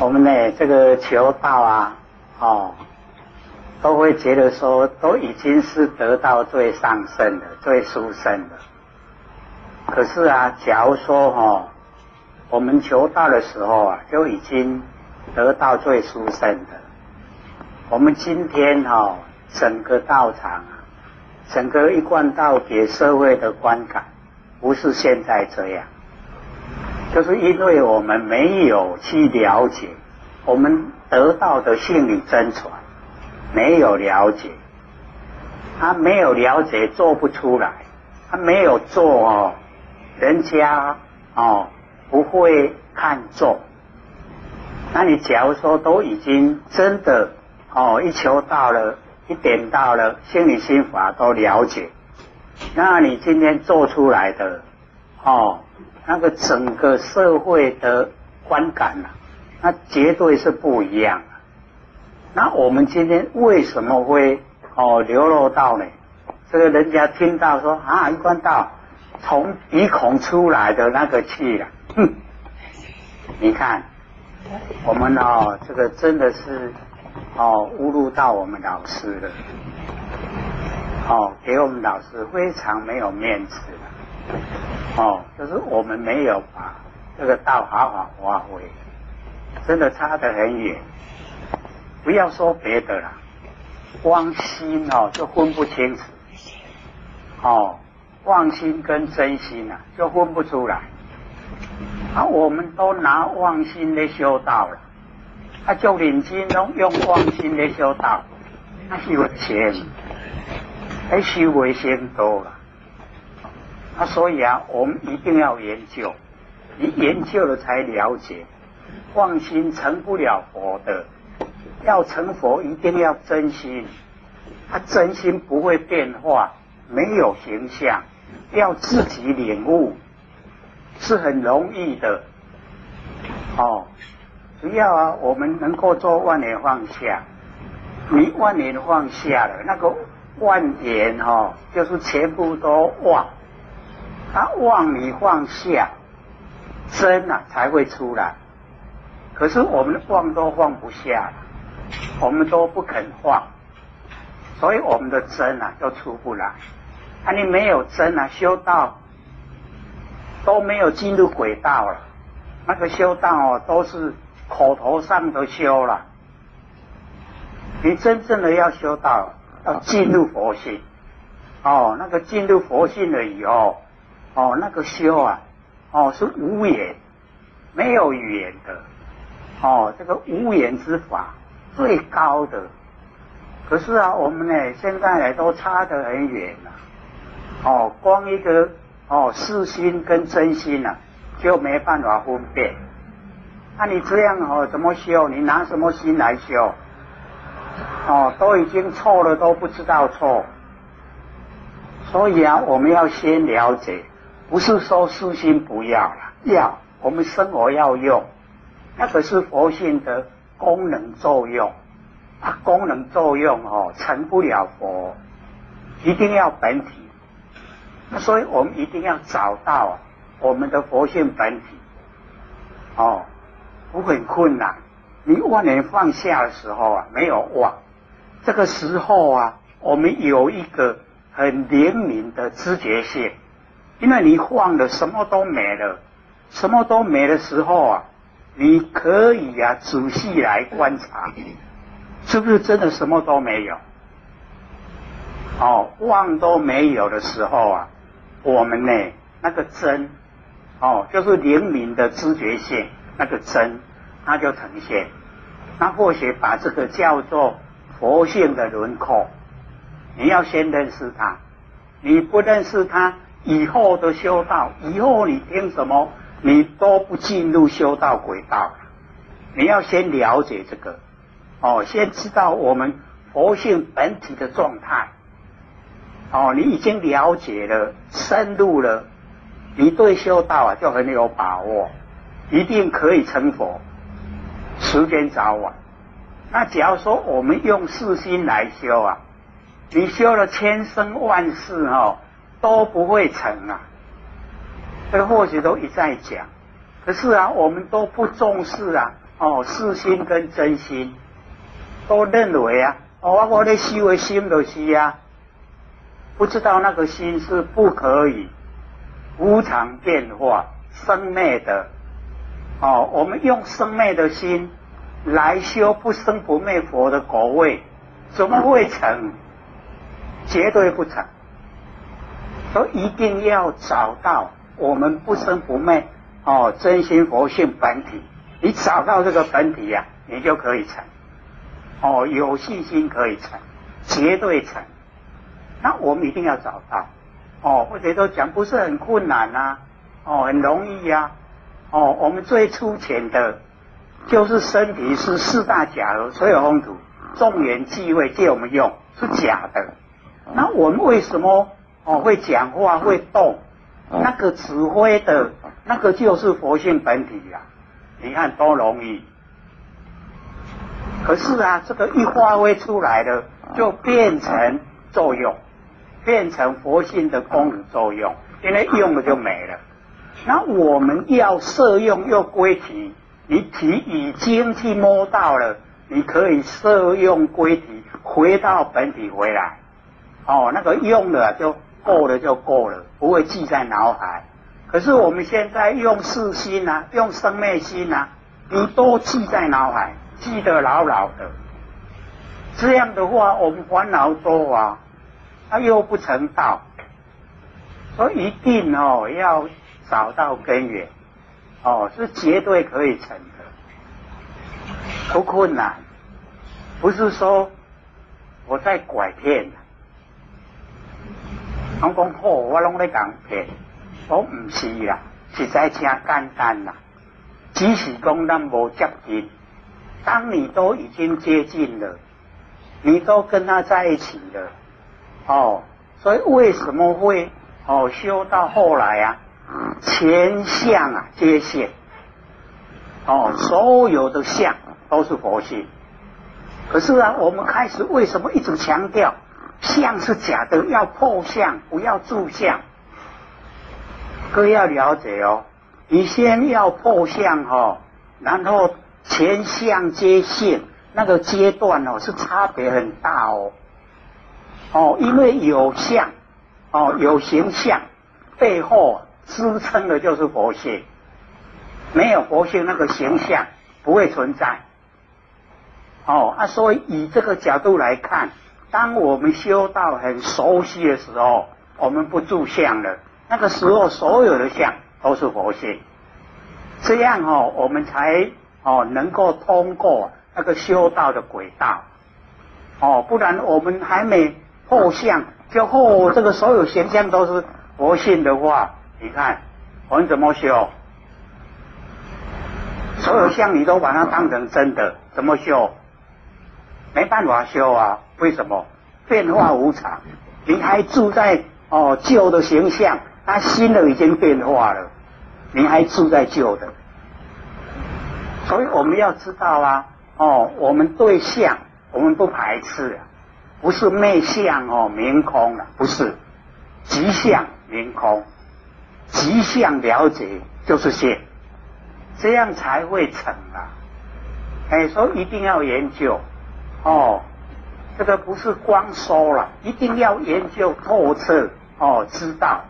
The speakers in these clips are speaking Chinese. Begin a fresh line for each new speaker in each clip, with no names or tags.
我们呢，这个求道啊，哦，都会觉得说，都已经是得到最上圣的、最殊胜的。可是啊，假如说哈，我们求道的时候啊，就已经得到最殊胜的。我们今天哈，整个道场啊，整个一贯道给社会的观感，不是现在这样。就是因为我们没有去了解我们得到的心理真传，没有了解，他没有了解做不出来，他没有做哦，人家哦不会看重。那你假如说都已经真的哦一求到了，一点到了心理心法都了解，那你今天做出来的哦。那个整个社会的观感呐，那绝对是不一样的。那我们今天为什么会哦流落到呢？这个人家听到说啊，一贯道从鼻孔出来的那个气啊，哼！你看我们哦，这个真的是哦侮辱到我们老师了，哦给我们老师非常没有面子。哦，就是我们没有把这个道好好发挥，真的差得很远。不要说别的了，光心哦就分不清楚，哦，妄心跟真心啊就分不出来。啊，我们都拿妄心来修道了，啊，就领经拢用妄心来修道，那是为钱，还修为先多了。啊，所以啊，我们一定要研究，你研究了才了解。妄心成不了佛的，要成佛一定要真心。他真心不会变化，没有形象，要自己领悟是很容易的。哦，只要啊，我们能够做万年放下，你万年放下了，那个万年哈，就是全部都忘。他忘你放下，真啊才会出来。可是我们放都放不下，我们都不肯放，所以我们的真啊都出不来。啊，你没有真啊，修道都没有进入轨道了。那个修道哦，都是口头上的修了。你真正的要修道，要进入佛性。哦，那个进入佛性了以后。哦，那个修啊，哦是无言，没有语言的，哦这个无言之法最高的。可是啊，我们呢现在呢都差得很远了。哦，光一个哦私心跟真心呐，就没办法分辨。那你这样哦怎么修？你拿什么心来修？哦，都已经错了，都不知道错。所以啊，我们要先了解。不是说私心不要了，要我们生活要用，那个是佛性的功能作用，它功能作用哦成不了佛，一定要本体。那所以我们一定要找到我们的佛性本体，哦，不很困难。你万年放下的时候啊，没有忘，这个时候啊，我们有一个很灵敏的知觉性。因为你放了，什么都没了，什么都没的时候啊，你可以啊仔细来观察，是不是真的什么都没有？哦，忘都没有的时候啊，我们呢那个真，哦，就是灵敏的知觉性，那个真，它就呈现。那或许把这个叫做佛性的轮廓，你要先认识它，你不认识它。以后的修道，以后你听什么，你都不进入修道轨道。你要先了解这个，哦，先知道我们佛性本体的状态。哦，你已经了解了，深入了，你对修道啊就很有把握，一定可以成佛。时间早晚，那假如说我们用四心来修啊，你修了千生万世哦。都不会成啊！这个或许都一再讲，可是啊，我们都不重视啊，哦，私心跟真心都认为啊，哦，我的修为心都是啊，不知道那个心是不可以无常变化、生灭的。哦，我们用生灭的心来修不生不灭佛的果位，怎么会成？绝对不成。都一定要找到我们不生不灭哦，真心佛性本体。你找到这个本体呀，你就可以成。哦，有信心可以成，绝对成。那我们一定要找到。哦，或者都讲不是很困难呐，哦，很容易呀。哦，我们最粗浅的，就是身体是四大假如，所有风土众缘际会借我们用是假的。那我们为什么？哦，会讲话会动，那个指挥的，那个就是佛性本体呀。你看多容易。可是啊，这个一发挥出来了，就变成作用，变成佛性的功能作用，因为用了就没了。那我们要摄用又归体，你体已经去摸到了，你可以摄用归体，回到本体回来。哦，那个用了就。够了就够了，不会记在脑海。可是我们现在用四心呐，用生灭心呐，你都记在脑海，记得牢牢的。这样的话，我们烦恼多啊，他又不成道，所以一定哦要找到根源，哦是绝对可以成的，不困难，不是说我在拐骗。我讲好，我拢在讲骗，我唔是啦，实在真简单啦。只是讲咱无接近，当你都已经接近了，你都跟他在一起了，哦，所以为什么会哦修到后来啊，全相啊皆现，哦，所有的相都是佛性。可是啊，我们开始为什么一直强调？相是假的，要破相，不要住相。各位要了解哦，你先要破相哦，然后前相接现，那个阶段哦是差别很大哦。哦，因为有相，哦有形象，背后支撑的就是佛性，没有佛性，那个形象不会存在。哦啊，所以以这个角度来看。当我们修道很熟悉的时候，我们不住相了。那个时候，所有的相都是佛性。这样哦，我们才哦能够通过那个修道的轨道。哦，不然我们还没破相，就后这个所有形象都是佛性的话，你看我们怎么修？所有相你都把它当成真的，怎么修？没办法修啊。为什么？变化无常？你还住在哦旧的形象，他新的已经变化了，你还住在旧的，所以我们要知道啊，哦，我们对象我们不排斥，不是昧相哦明空了，不是，即相明空，即相了解就是现，这样才会成啊！哎，所以一定要研究。哦。这个不是光说了，一定要研究透彻哦，知道。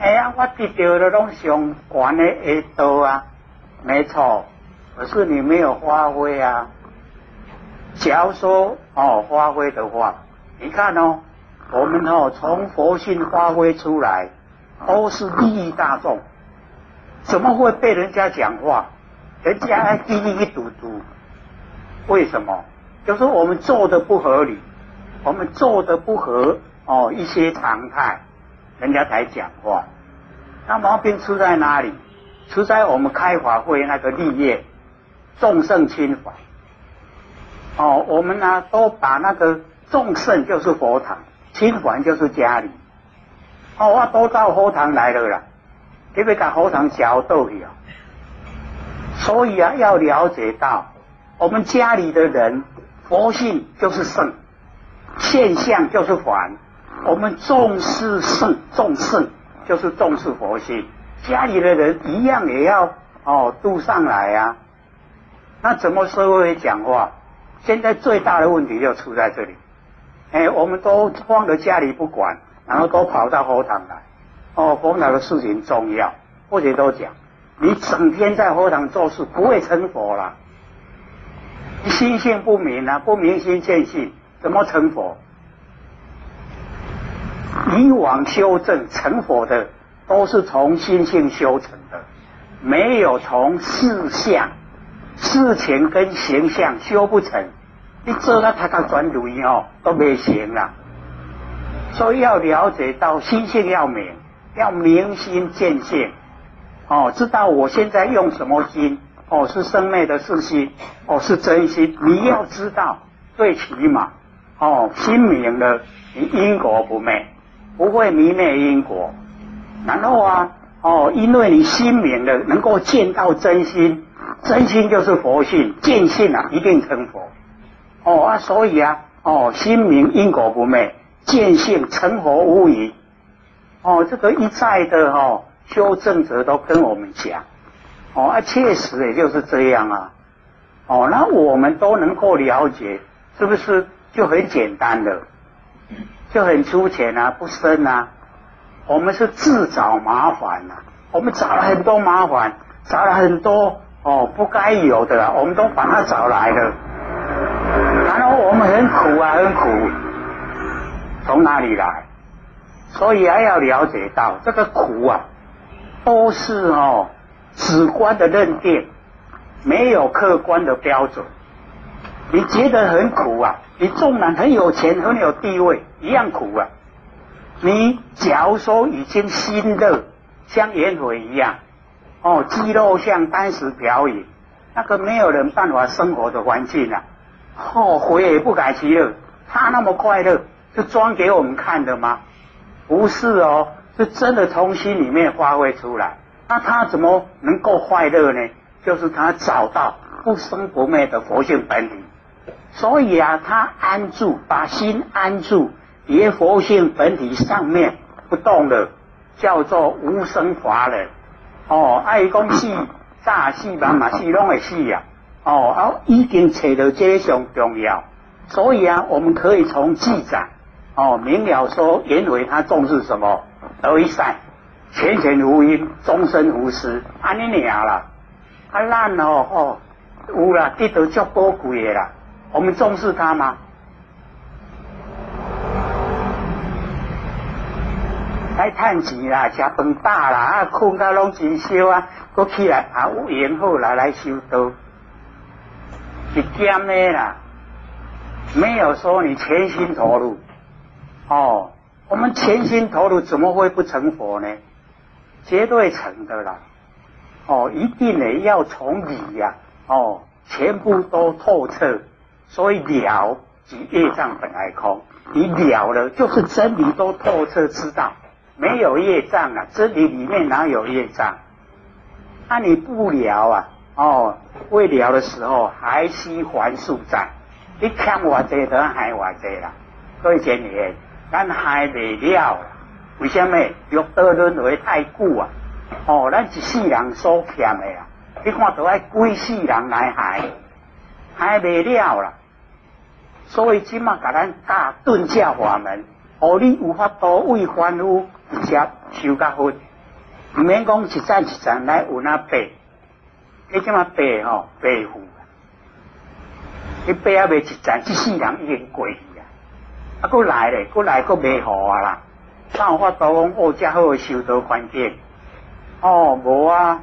哎呀，我得到的东西上管的耳朵啊，没错。可是你没有发挥啊。假如说哦发挥的话，你看哦，我们哦从佛性发挥出来，都是利益大众，怎么会被人家讲话？人家还滴滴一嘟嘟，为什么？就是我们做的不合理，我们做的不合哦一些常态，人家才讲话。那毛病出在哪里？出在我们开法会那个立业，众圣亲法。哦，我们呢都把那个众圣就是佛堂，亲还就是家里。哦，我都到佛堂来了啦，特别把佛堂交到去啊。所以啊，要了解到我们家里的人。佛性就是圣，现象就是凡。我们重视圣，重圣就是重视佛性。家里的人一样也要哦度上来啊。那怎么社会讲话？现在最大的问题就出在这里。哎，我们都放在家里不管，然后都跑到佛堂来。哦，佛堂的事情重要，或者都讲，你整天在佛堂做事，不会成佛了。心性不明啊，不明心见性，怎么成佛？以往修正成佛的，都是从心性修成的，没有从事相、事情跟形象修不成。你做到他个专注哦，都没行了。所以要了解到心性要明，要明心见性，哦，知道我现在用什么心。哦，是生灭的事心，哦，是真心。你要知道，最起码，哦，心明了，你因果不灭，不会迷灭因果。然后啊，哦，因为你心明了，能够见到真心，真心就是佛性，见性啊，一定成佛。哦啊，所以啊，哦，心明因果不灭，见性成佛无疑。哦，这个一再的哈修正者都跟我们讲。哦，啊，确实也就是这样啊。哦，那我们都能够了解，是不是就很简单的，就很粗浅啊，不深啊。我们是自找麻烦呐，我们找了很多麻烦，找了很多哦不该有的，啊我们都把它找来了。然后我们很苦啊，很苦，从哪里来？所以还要了解到这个苦啊，都是哦。主观的认定没有客观的标准，你觉得很苦啊？你纵然很有钱很有地位，一样苦啊！你假如说已经心热，像烟火一样，哦，肌肉像当时表演，那个没有人办法生活的环境啊，后悔也不改其乐。他那么快乐，是装给我们看的吗？不是哦，是真的从心里面发挥出来。那他怎么能够快乐呢？就是他找到不生不灭的佛性本体，所以啊，他安住，把心安住，于佛性本体上面不动了，叫做无生法忍。哦，爱公是，大死嘛嘛死拢会死呀。哦，啊，已经找到这上重要，所以啊，我们可以从记载哦明了说，因为他重视什么而一善。前前无因，终身无私，安尼尔啦。啊，咱哦哦，有啦，得到足宝贵的啦。我们重视他吗？来趁钱啦，食饭饱啦，啊，困到拢真少啊，搁起来啊，有缘好来来修道，是减的啦。没有说你全心投入，哦，我们全心投入，怎么会不成佛呢？绝对成的啦，哦，一定呢要从理呀，哦，全部都透彻，所以了即业障本来空，你了了就是真理都透彻知道，没有业障啊，真理里面哪有业障？那你不了啊，哦，未了的时候还需还数债，你欠我这都还我这啦，所以今年咱还没了。为什么六道轮回太久啊？哦，咱一世人所欠的啊，你看都爱几世人来还，还未了啦。所以今嘛，甲咱教顿教法门，哦，你有法度为凡夫直接修甲好，唔免讲一站一站来有那背，你即嘛背吼背负，你背啊未一站，一世人已经过去啊，啊，佫来咧，佫来佫未好啊啦。那有法度讲哦，这好修道环境，哦，无啊，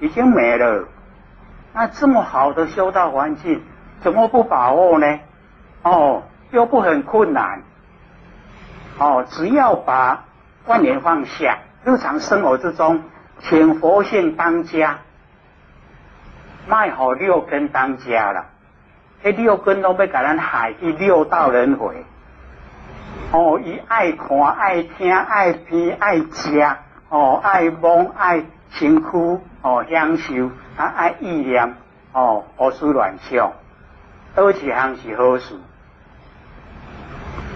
已经没了。那这么好的修道环境，怎么不把握呢？哦，又不很困难。哦，只要把观念放下，日常生活之中，请佛性当家，卖好六根当家了。这六根都被给咱害一六道轮回。哦，伊爱看、爱听、爱听、爱食，哦，爱摸、爱身躯，哦，享受，啊，爱意念，哦，胡思乱想，倒一项是好事，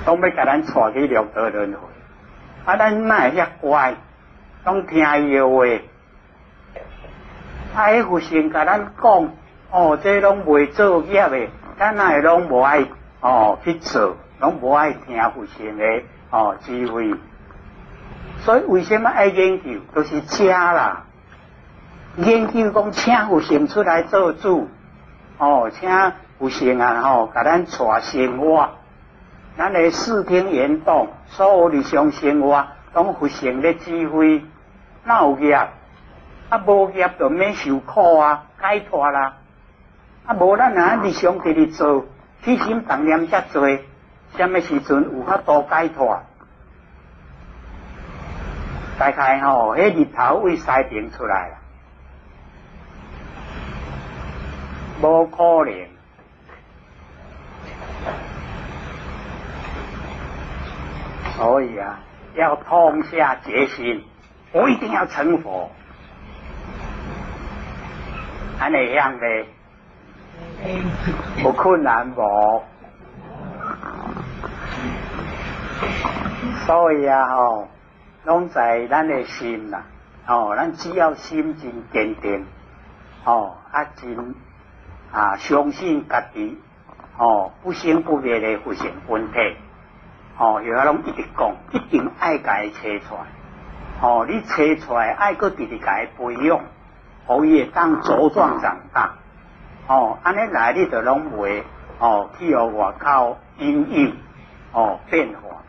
拢要甲咱带去六道轮回，啊，咱哪会遐乖，拢听伊的话，啊，迄佛性甲咱讲，哦，这拢未做业的，咱那拢无爱哦去做，拢无爱听佛性的哦智慧。所以为什么爱研究？都是假啦。研究讲请佛性出来做主，哦，请佛性啊，吼，甲咱带生活。咱的视听言动，所有日常生活，拢佛性的智慧，哪有业？啊，无业就免受苦啊，解脱啦。啊，无咱啊日常伫咧做，起心动念遮多，什么时阵有法度解脱？大概吼，迄日头会西边出来啦，无可能。所以啊，要痛下决心，我一定要成佛。安尼样咧，不困难无。所以啊，吼，拢在咱的心啦，哦，咱只要心真坚定，哦，啊真啊相信家己，哦，不生不灭的佛性本体。哦，有阿拢一直讲，一定爱家己切出来。哦，你切出来，爱个弟弟家培养，可以当茁壮长大。哦，安尼来你就拢袂哦，去互外口阴影哦变化。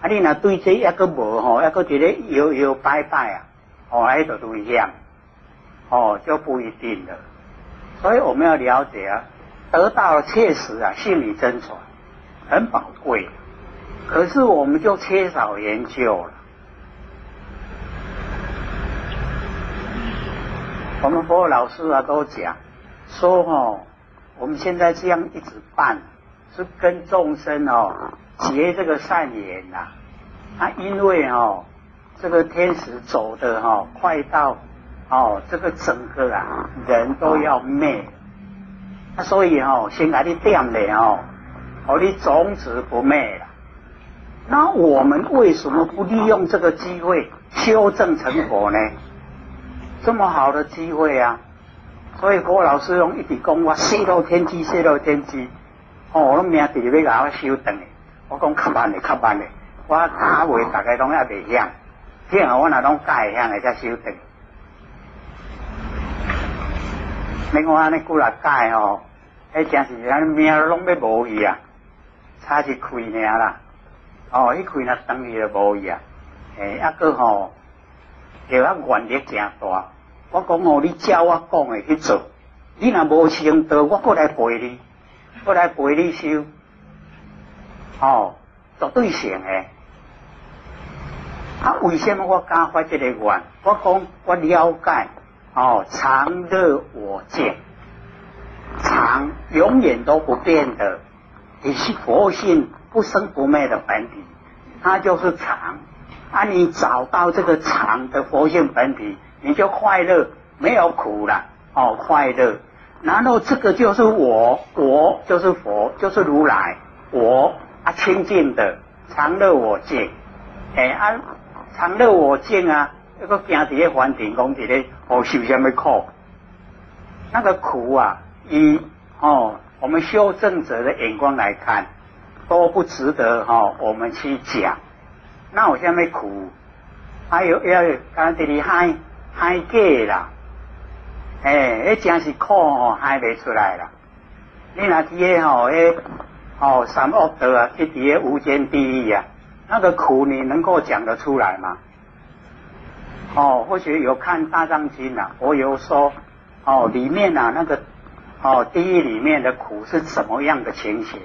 啊，你若对这一个无吼，一个伫咧摇摇摆摆啊，哦，迄就危险，哦就不一定了。所以我们要了解啊，得到确实啊，心理真传很宝贵。可是我们就缺少研究了。我们佛老师啊都讲说哦，我们现在这样一直办，是跟众生哦结这个善缘呐。啊，因为哦这个天使走的哈快到哦这个整个啊人都要灭，那所以哦先给你点的哦，哦你种子不灭了。那我们为什么不利用这个机会修正成佛呢？这么好的机会啊！所以郭老师用一笔讲我泄露天机，泄露天机。哦，我命弟要甲我修正的，我讲较慢的，较慢的。我打话大概拢也未响，听后我那拢改响的才修正。你看安尼过来改哦，迄真是安命拢要无去啊，差一开尔啦。哦，一开那等于就无伊啊！诶，一个吼，就啊愿力诚大。我讲哦，你照我讲的去做，你若无成道，我过来陪你，过来陪你修。哦，绝对成诶。啊，为什么我敢发这个愿？我讲我了解，哦，常乐我见，常永远都不变的，你是佛性。不生不灭的本体，它就是常。啊，你找到这个常的佛性本体，你就快乐，没有苦了。哦，快乐。然后这个就是我，我就是佛，就是如来。我啊，清净的常乐我净。哎啊，常乐我净啊，那个行伫咧梵庭讲伫咧，哦，受什么苦？那个苦啊，以哦，我们修正者的眼光来看。都不值得哈，我们去讲。那我现在苦，还有要刚这里嗨嗨过啦，哎，那真是苦哦，嗨不出来了。你那些吼，哎，哦，三恶道啊，去底下无间地狱啊，那个苦你能够讲得出来吗？哦，或许有看《大藏经》呐，我有说，哦，里面呐那个，哦，地狱里面的苦是什么样的情形？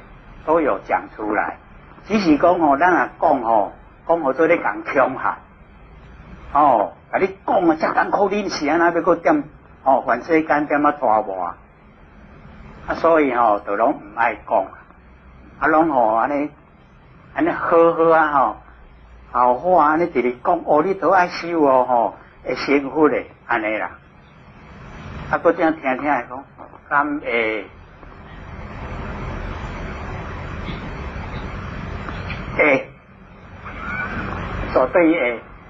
都有讲出来，只是讲哦，咱啊讲哦，讲好做咧讲强下，哦，啊你讲啊，真艰苦恁时啊，那要个点哦，凡世间点啊大话，啊，所以吼，就拢唔爱讲，啊，拢吼安尼，安尼好好啊吼，好好啊安尼直直讲，哦，你都爱修哦吼，会幸福的，安尼啦，啊，搁这样听听来讲，咁诶。诶，所对诶。